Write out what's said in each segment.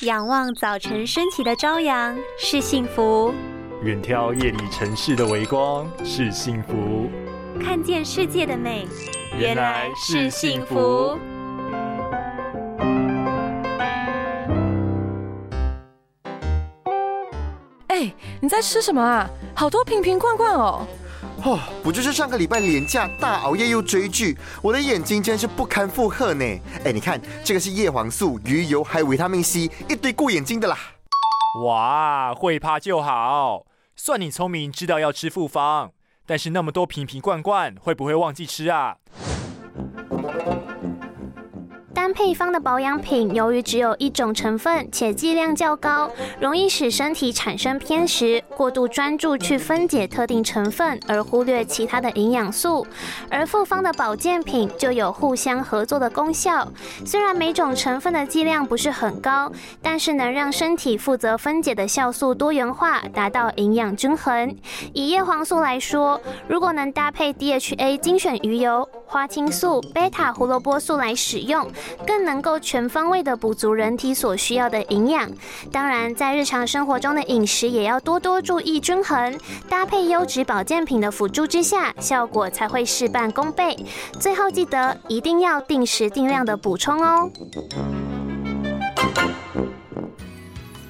仰望早晨升起的朝阳是幸福，远眺夜里城市的微光是幸福，看见世界的美原来是幸福。哎，你在吃什么啊？好多瓶瓶罐罐哦！哦，不就是上个礼拜连假大熬夜又追剧，我的眼睛真是不堪负荷呢。哎，你看这个是叶黄素、鱼油还有维他命 C，一堆顾眼睛的啦。哇，会怕就好，算你聪明，知道要吃复方。但是那么多瓶瓶罐罐，会不会忘记吃啊？配方的保养品，由于只有一种成分且剂量较高，容易使身体产生偏食，过度专注去分解特定成分，而忽略其他的营养素。而复方的保健品就有互相合作的功效。虽然每种成分的剂量不是很高，但是能让身体负责分解的酵素多元化，达到营养均衡。以叶黄素来说，如果能搭配 DHA 精选鱼油、花青素、贝塔胡萝卜素来使用。更能够全方位的补足人体所需要的营养。当然，在日常生活中的饮食也要多多注意均衡，搭配优质保健品的辅助之下，效果才会事半功倍。最后记得一定要定时定量的补充哦。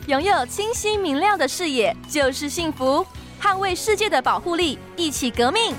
拥有清晰明亮的视野就是幸福，捍卫世界的保护力，一起革命。